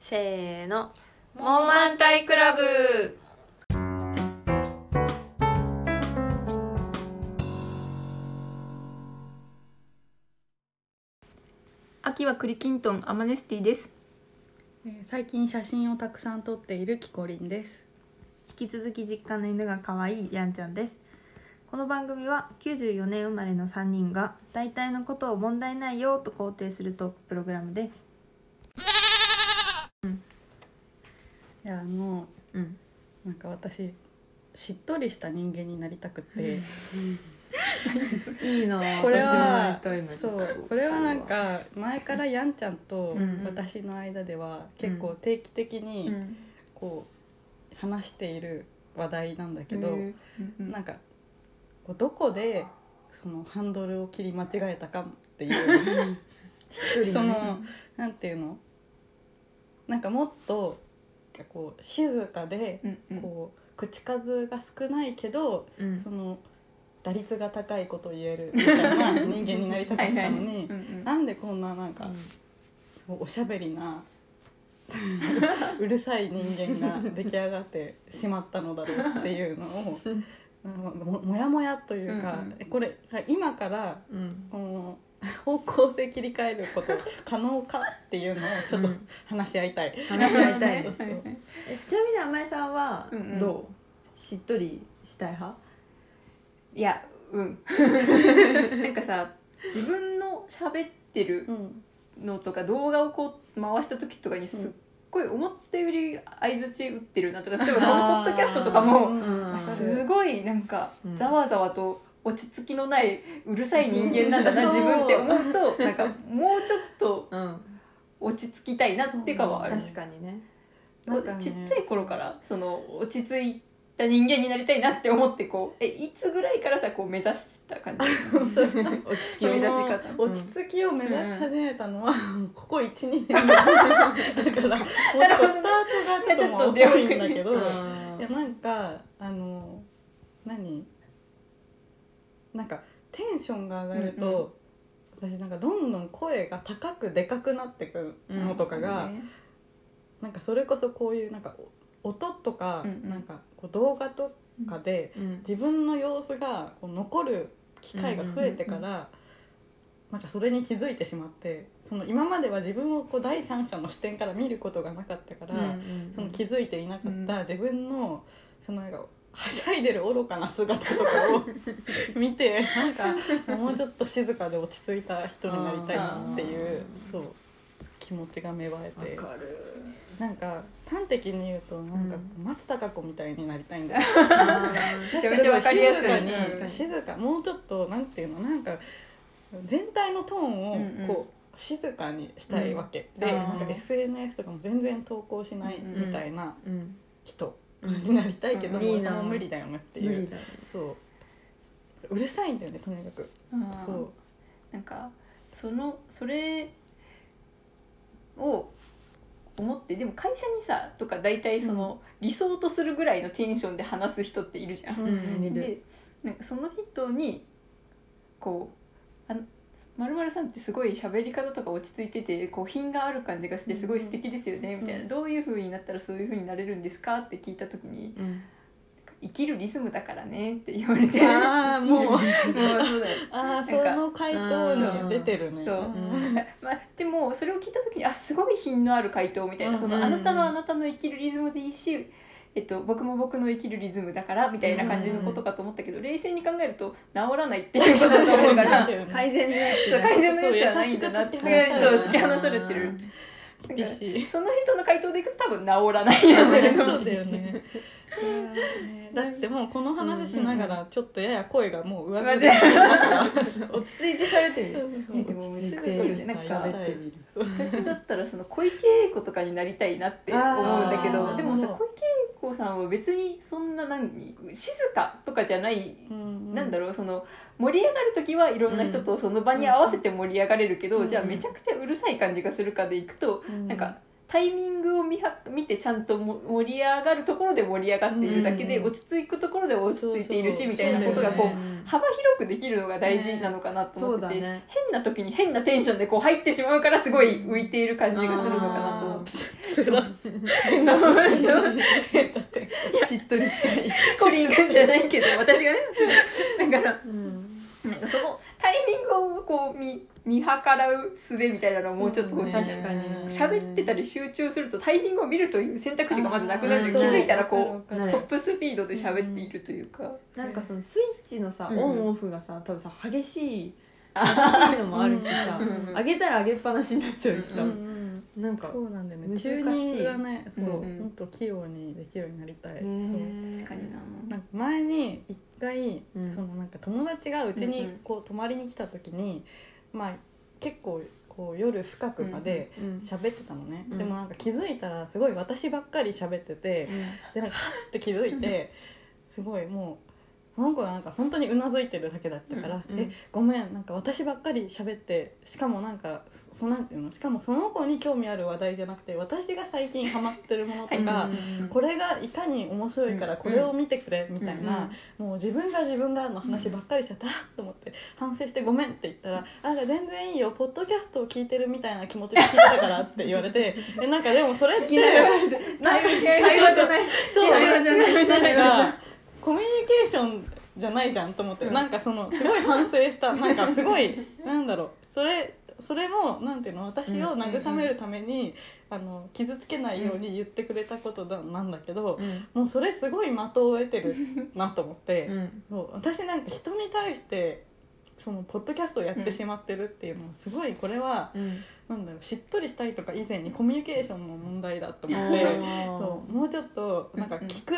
せーの。モンマンタイクラブ。秋は栗きんとんアマネスティです。えー最近写真をたくさん撮っているキコリンです。引き続き実家の犬が可愛いやんちゃんです。この番組は94年生まれの3人が大体のことを問題ないよと肯定するトークプログラムですいやあのうん。なんか私しっとりした人間になりたくて。いいの。これは私もたいの。そう。これはなんか前からやんちゃんとうんうん。私の間では結構定期的にこう話している話題なんだけど、なんかこうどこでそのハンドルを切り間違えたかっていう そのなんていうの？なんかもっとこう静かでこう口数が少ないけどうん。その打率が高いことを言えるみたいな人間になりたかったのになんでこんななんかすごいおしゃべりな うるさい人間が出来上がってしまったのだろうっていうのを ももやもやというか、うんうん。えこれ今からうん。この方向性切り替えること可能かっていうのをちょっとうん。話し合いたい。話し合いたい。ちなみに甘えさんはうんうん。どう、しっとりしたい派？いやうん。なんかさ自分の喋ってるうん。のとか動画をこう回した時とかにすっごい思ったより相づち打ってるなとか例えばこのポッドキャストとかもうんうん。すごいなんかうん。ざわざわと落ち着きのないうるさい人間なんだな 自分って思うと なんかもうちょっとうん。落ち着きたいなってかはある、確かにね。ちっちゃい頃からその落ち着いた人間になりたいなって思ってこうえいつぐらいからさこう目指した感じ？落ち着き目指し方。落ち着きを目指し始めたのは、ここ12年。だからもうちょっとスタートがちょっと遅いんだけど。いやなんかあの何？なんかテンションが上がると、私なんかどんどん声が高くでかくなってくのとかが、ねなんかそれこそこういうなんかお音とか、うんうん。なんかこう動画とかで、うん自分の様子がこう残る機会が増えてから、なんかそれに気づいてしまってその今までは自分をこう第三者の視点から見ることがなかったから、その気づいていなかった自分のそのなんかはしゃいでる愚かな姿とかを 見てなんかもうちょっと静かで落ち着いた人になりたいなっていうそう気持ちが芽生えて。なんか端的に言うとなんか松たか子みたいになりたいんだよ。めちゃめちゃわかりやすい静かにうん静かもうちょっとなんていうのなんか全体のトーンをうんうん。こう静かにしたいわけ、うん。でなんか SNS とかも全然投稿しないうんうんみたいなうん。人になりたいけども、うん。もう無理だよねっていう。ね。そう。うるさいんだよねとにかく。そう。なんかそのそれを思ってでも会社にさとか大体その、理想とするぐらいのテンションで話す人っているじゃん。うんでなんかその人にこうあのまるまるさんってすごい喋り方とか落ち着いててこう品がある感じがしてすごい素敵ですよねみたいな、うんどういう風になったらそういう風になれるんですかって聞いた時にうん。生きるリズムだからねって言われてああもう。もうそうだよ。ああその回答に出てるね。そう。うん。まあ、でもそれを聞いた時にあすごい品のある回答みたいな、そのうんあなたのあなたの生きるリズムでいいし、えっと、僕も僕の生きるリズムだからみたいな感じのことかと思ったけど、冷静に考えると治らないっていうことだと思うから改善のやつ改善のやつじゃないんだなってそう突き放されてる。厳しい。その人の回答でいくと多分治らない。んだけどそうだよねだってもうこの話しながらちょっとやや声がもう上ずり上ずり落ち着いて喋ってる。えでもめっちゃ落ち着いてそうよねなんか喋ってみる。私だったらその小池栄子とかになりたいなって思うんだけあどーでもさ小池栄子さんは別にそんな何静かとかじゃないなんだろろうその盛り上がる時はいろんな人とその場に合わせて盛り上がれるけど、うんじゃあめちゃくちゃうるさい感じがするかでいくと、うなんかタイミングを見は見てちゃんとも盛り上がるところで盛り上がっているだけで、うん。落ち着くところで落ち着いているしみたいなことがこう、ね幅広くできるのが大事なのかなとそ思ってて、うだね。変な時に変なテンションでこう入ってしまうからすごい浮いている感じがするのかなと思って。しっとりしたい、コリン君じゃないけど私がね。だからうん、なんかそのタイミングをこう見見計らう術みたいなのをもうちょっと欲しい確かに喋ってたり集中するとタイミングを見るという選択肢がまずなくなるあー気づいたらこうトップスピードで喋っているというか、なんかそのスイッチのさ、うん。オンオフがさ多分さ激しい激しいのもあるしさ、うん。上げたら上げっぱなしになっちゃうしさ、うんなんかそうなんだよね。チューニングがねそう、うん。うんもっと器用にできるようになりたい、確かにな。なんか前に一回、うん。そのなんか友達がうちにうんうん。こう泊まりに来た時に、まあ結構こう夜深くまでうん喋ってたのね、うん。でもなんか気づいたらすごい私ばっかり喋ってて、でなんかはって気づいてすごいもうその子がなんか本当にうなずいてるだけだったから「うんうんえごめんなんか私ばっかり喋ってしかもなんかそなんていうのしかもその子に興味ある話題じゃなくて私が最近ハマってるものとか、うんこれがいかに面白いからこれを見てくれみたいな、もう自分が自分がの話ばっかりしちゃったと思って反省してごめんって言ったら「あ全然いいよポッドキャストを聞いてるみたいな気持ちで聞いてたから」って言われてえなんかでもそれって会話じゃない。会話じゃないコミュニケーションじゃないじゃんと思って、うん。なんかそのすごい反省した なんかすごいなんだろう。それそれもなんていうの私を慰めるために、あの傷つけないように言ってくれたことだなんだけど、うん。もうそれすごい的を得てるなと思って、うん。そう私なんか人に対してそのポッドキャストをやってしまってるっていうのはすごいこれは、うん。なんだろうしっとりしたいとか以前にコミュニケーションの問題だと思って。そうもうちょっとなんかうんうん。聞く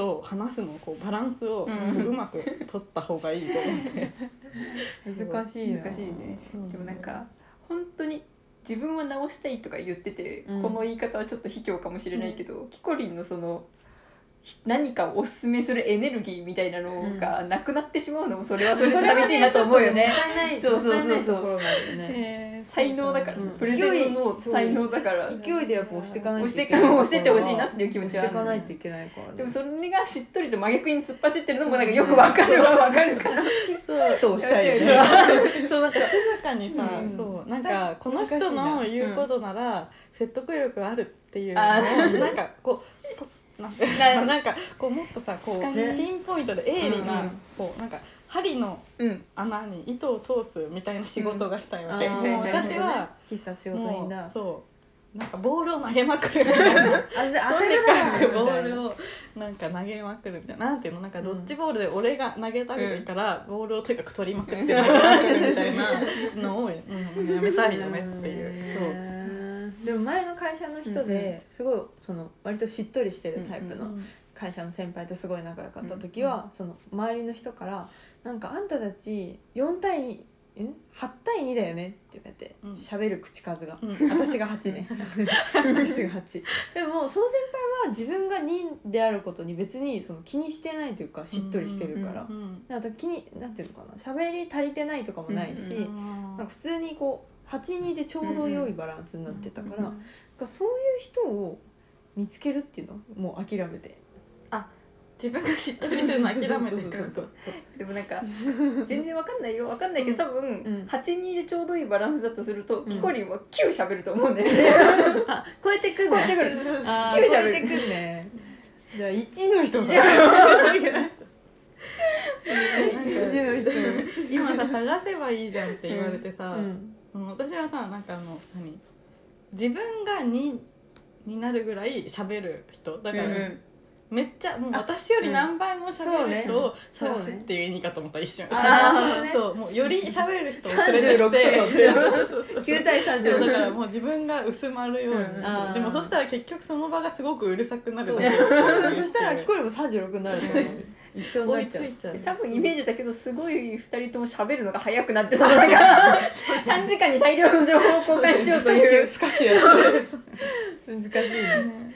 と話すのこうバランスをうん。うまく取った方がいいと思って、難しいな。難しいね。うんでもなんか本当に自分は直したいとか言ってて、うん。この言い方はちょっと卑怯かもしれないけど、キコリンのそのひ何かをおすすめするエネルギーみたいなのがなくなってしまうのもそれはそれで寂しいなと思うよね。そうそうそうそう。えー。才能だから、うんプレゼンの才能だから。勢いでやっぱ押していかないといけない押してってほしいなっていう気持ちは押していかないといけないからね。でもそれがしっとりと真逆に突っ走ってるのもなんかよくわかる。わわかるから。そう。人をしたいよね そう。なんか静かにさ、うん。そう。なんかこの人の言うことなら説得力あるっていうのをなんかこうとなんか ななんかこうもっとさこう確かに。ピンポイントで鋭利な、うんうん。こうなんか針のうん。穴に糸を通すみたいな仕事がしたいわけ、う私は必殺仕事だ。そうなんかボールを投げまくるみたいな。とにかくボールをなんか投げまくるみたいななんていうのなんかドッジボールで俺が投げたいから、ボールをとにかく取りまくって投げまくるみたいなのを、うん、やめたいよねっていう。そうでも前の会社の人ですごいその割としっとりしてるタイプの会社の先輩とすごい仲良かった時は、その周りの人から「なんかあんたたち4対2ん？8対2だよね」って言われてうん。喋、る口数が、うん。私が8ね。私が8でもその先輩は自分が2であることに別にその気にしてないというかしっとりしてるから、うんなんか気になんていうのかな？喋り足りてないとかもないし、うんうん。なんか普通にこう82でちょうど良いバランスになってたから、かそういう人を見つけるっていうのもう諦めて。自分がしっとりするの諦めてでもなんか全然わかんないよわかんないけど多分、うん。82でちょうどいいバランスだとすると、ん。キコリンは9喋ると思うんだよね。あ超えてくん超えてくる9あー超喋る。えてくんね。じゃあ1の人じゃ1の人。今さ探せばいいじゃんって言われてさ、うんうん私はさなんかあの何？自分が2になるぐらい喋る人。だから、めっちゃもう私より何倍も喋る人をそうね。探すっていう意味かと思った一瞬。そうもうより喋る人を連れてきて。36 そうそうそう9対そう36だからもう自分が薄まるように、うんでもそしたら結局その場がすごくうるさくなるそうだけだそしたらキコリも36になると思う一緒に追ないっちゃう。ついちゃう多分イメージだけどすごい2人とも喋るのが早くなってそのなんか短時間に大量の情報を交換しようという。スカッシュやって難しい。ね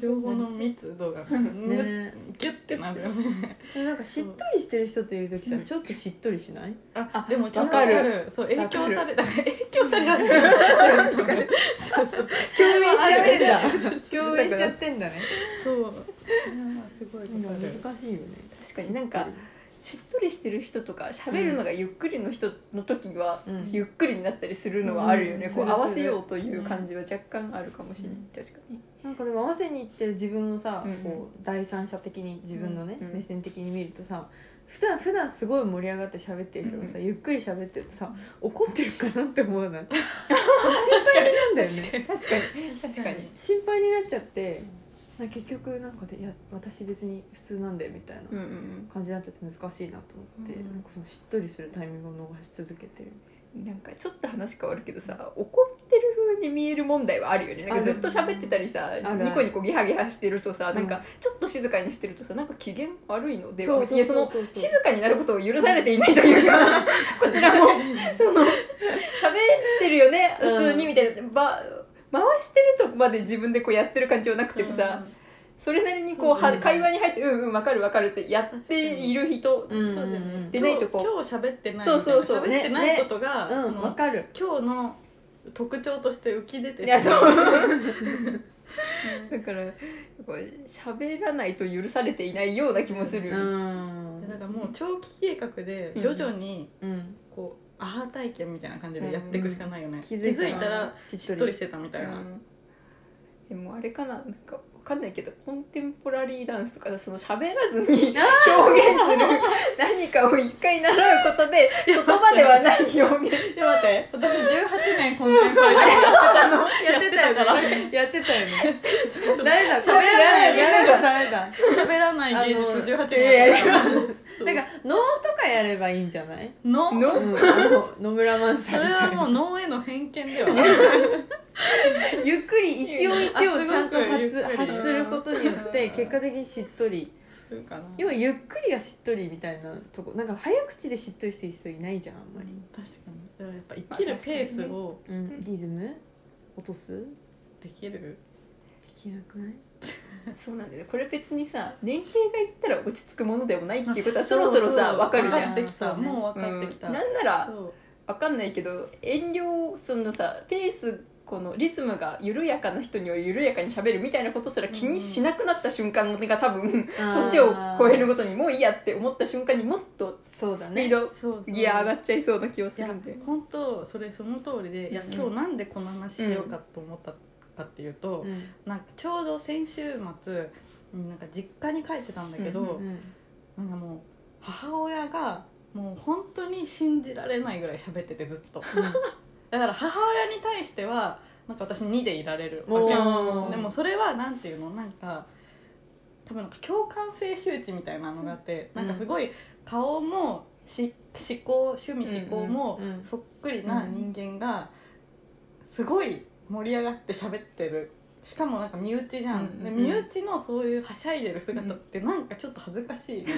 情報の密度が。ね。ギュッてなるよねなんかしっとりしてる人といる時さちょっとしっとりしない？あでもちょっとわかる。そう影響されわだから影響されるそう。そう共鳴しちゃってんだ。あ共鳴しちゃってんだね。そう。難しいよね確かになんかしっとりしてる人とか喋るのがゆっくりの人の時は、うん。ゆっくりになったりするのはあるよね、こううんする。合わせようという感じは若干あるかもしれない、確かに。なんかでも合わせに行ってる自分をさ、うんこう第三者的に自分のね、うん目線的に見るとさ普段普段すごい盛り上がって喋ってる人がさ、ゆっくり喋ってるとさ怒ってるかなって思わない？心配になんだよね。確かに。確かに。心配になっちゃって結局なんかでいや私別に普通なんでみたいなうんうんうん。感じになっちゃって難しいなと思って、うんなんかそのしっとりするタイミングを逃し続けてる。なんかちょっと話変わるけどさ怒ってる風に見える問題はあるよね。なんかずっと喋ってたりさニコニコギハギハしてるとさうん。なんかちょっと静かにしてるとさなんか機嫌悪いのでそうそういやそのそう。そう静かになることを許されていないというか こちらもその喋ってるよね普通にみたいな、ば回してるとまで自分でこうやってる感じはなくてもさ、それなりにこうはうん会話に入ってうんうん分かる分かるってやっている人、でないとこ。う今日喋ってないそうそうそう。喋ってないことが、うんそのわかる。今日の特徴として浮き出ていやそう。だからこう喋らないと許されていないような気もする、うん。だからもう長期計画で徐々にうん。こうアハ体験みたいな感じでやっていくしかないよね、気気づづいたらししっとりしてたみたいな、うん。でもあれかな？なんかわかんないけどコンテンポラリーダンスとかその喋らずに表現する何かを一回習うことで 言葉ではない表現。で待って。私18年コンテンポラリーやってたの？やってたよね。やってたよね。誰だ？喋らない。誰だ？誰だ？喋らない芸術18年いやいややってなんか能とかやればいいんじゃない？たのの 野村萬そ斎みたいな。れはもう脳への偏見ではないゆっくり一音一音ちゃんとあすごくゆっ発くり発することによってうん結果的にしっとり。するかな。今ゆっくりがしっとりみたいなとこ。なんか早口でしっとりしてる人いないじゃんあんまり、確かに。だからやっぱ生きるペースをうん、リズム？落とす？できる？できなくない？そうなんだよね。これ別にさ年齢がいったら落ち着くものでもないっていうことはあそろそろさ分かるじゃん。分かってきたそうねもう分かってきた、うんなんなら分かんないけど遠慮そのさペースこのリズムが緩やかな人には緩やかに喋るみたいなことすら気にしなくなった瞬間が多分年を超えるごとにもういいやって思った瞬間にもっとそうだね。スピードそうそうギア上がっちゃいそうな気がするんで。本当それその通りでいやうん。今日なんでこの話しようかと思ったかっていうと、うん。なんかちょうど先週末うんなんか実家に帰ってたんだけど、うんうんなんかもう母親がもう本当に信じられないぐらい喋っててずっと。だから母親に対してはなんか私2でいられるわけでもそれはなんていうの？なんか多分なんか共感性周知みたいなのがあって、うん。なんかすごい顔もし思考趣味思考もうんうん。そっくりな人間がすごい盛り上がって喋ってる。しかもなんか身内じゃん、うんで身内のそういうはしゃいでる姿ってなんかちょっと恥ずかしい、ね。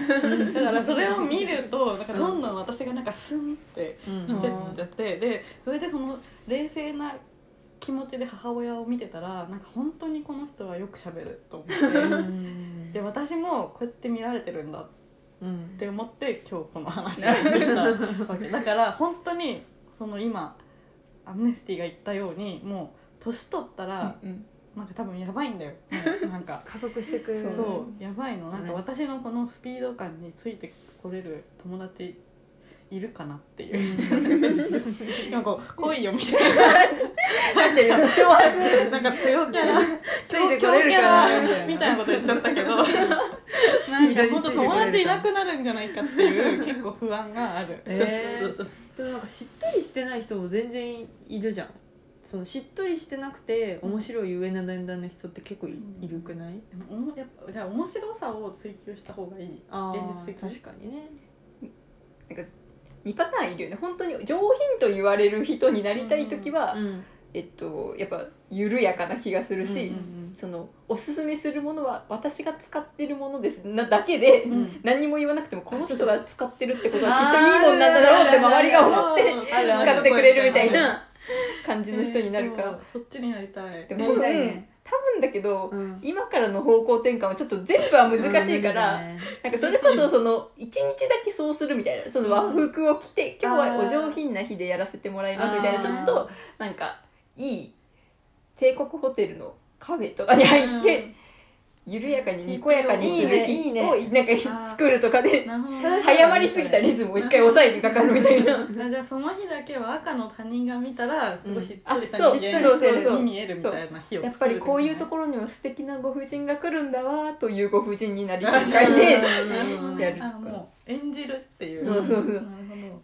だからそれを見るとなんかどんどん私がなんかスンってうん。してっちゃってでそれでその冷静な気持ちで母親を見てたらなんか本当にこの人はよく喋ると思って。うん。で私もこうやって見られてるんだっうん。て思って今日この話をできたわけ。だから本当にその今アムネスティが言ったようにもう年取ったらうんなんか多分やばいんだよ。なんか。加速してくる。そう。やばいの。なんかね私のこのスピード感についてこれる友達いるかなっていう。なんか来いよみたいな。んていうの挑発ななんか強キャラ。ついてこれるかな強キャラみたいなこと言っちゃったけど。なんか本当友達いなくなるんじゃないかっていう結構不安がある、えー。そうそう。でもなんかしっとりしてない人も全然いるじゃんそのしっとりしてなくて面白い上なだんだんの人って結構い,、るくない？やっぱじゃあ面白さを追求した方がいいあ現実的確かにね。2パターンいるよね。本当に上品と言われる人になりたい時は、うんえっとやっぱ緩やかな気がするし、うんうんそのおすすめするものは私が使ってるものですなだけで、うん。何にも言わなくてもこの人が使ってるってことはきっといいもんなんだろうって周りが思って使ってくれるみたいな感じの人になるから、そうそっちになりたい。でも多分、ね多分だけど、うん。今からの方向転換はちょっと全部は難しいから、うんなんかそれこそその一日だけそうするみたいなその和服を着て、今日はお上品な日でやらせてもらいますみたいなちょっとなんかいい帝国ホテルのカフェとかに入って、緩やかににこやかにする日いいね。をなんか作るとかで早まりすぎたリズムを一回抑えにかかるみたいな。あじゃあその日だけは赤の他人が見たらすごいしっとりした人間に見えるみたいな日をやっぱりこういうとろころには素敵なご婦人が来るんだわというご婦人になりたいで、うんやるとか。演じるっていう。そうそうそう。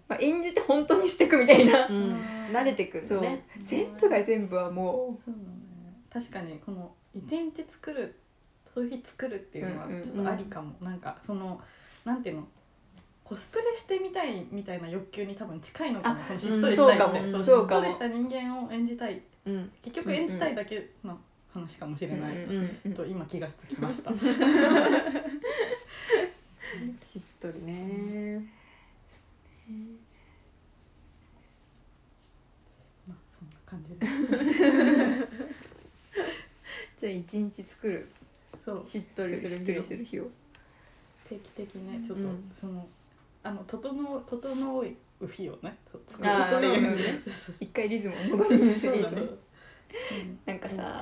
まあ、演じて本当にしていくみたいな、うん。慣れてくるそう、ね全部が全部はもそうだね。確かにこの一日作るそういう日作るっていうのはうんうんちょっとありかも、なんかそのなんていうの？コスプレしてみたいみたいな欲求に多分近いのかも。あそのしっとりしたいって、しっとりした人間を演じたい。うん。結局演じたいだけの話かもしれない、うんうんうん。と今気がつきました。しっとりね。まあそんな感じで。じゃあ一日作るそう。しっとりするしっとりする日を。定期的ねちょっと、うんそのあの整う整う日をねそう作る。あーっていううんうん一回リズムを戻す そういいねなんかさうん。わ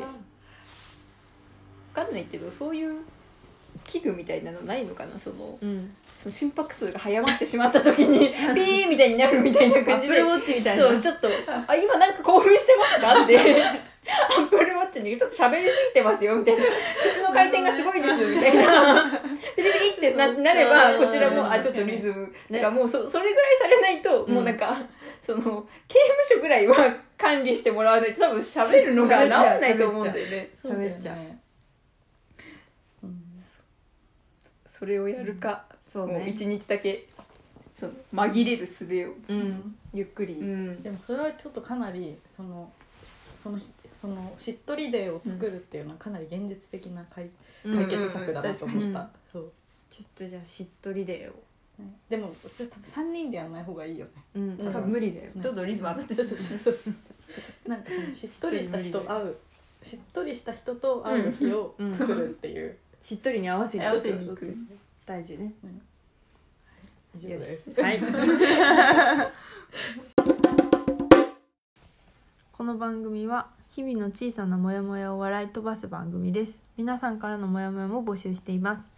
かんないけどそういう器具みたいなのないのかな？そのうん。その心拍数が早まってしまった時に ピーみたいになるみたいなア感じで。ップルウォッチみたいな。そうちょっと「あ今なんか興奮してますか?」ってアップルウォッチにちょっと喋りすぎてますよみたいな。口の回転がすごいですみたいな。ピリピリってななればこちらもあちょっとリズム。だからもうそそれぐらいされないと、うん。もうなんかその刑務所ぐらいは管理してもらわないと多分喋るのが治んないと思うんだよね。喋っちゃうそれをやるか、そうね。もう一日だけその紛れる術を、うん。ゆっくり。うん。でもそれはちょっとかなりそのその日そのしっとりデーを作るっていうのはかなり現実的な解,、うん。解決策だなと思った、うんそう、ちょっとじゃあしっとりデーを。ね、でもそれ3人でやらない方がいいよね。うん。うん多分無理だよね。どんどんリズム上がってそうそうそうそうなんかねしっとりした人と会う。しっとりした人と会う日をうん。作るっていう、しっとりに合わせに合わせに行く大事ね。以上です。はい。この番組は日々の小さなモヤモヤを笑い飛ばす番組です。皆さんからのモヤモヤも募集しています。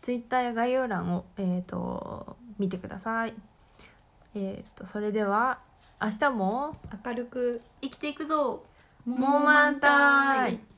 ツイッターや概要欄をえっ、と見てください。えっ、とそれでは明日も明るく生きていくぞ。モモーマン。タイ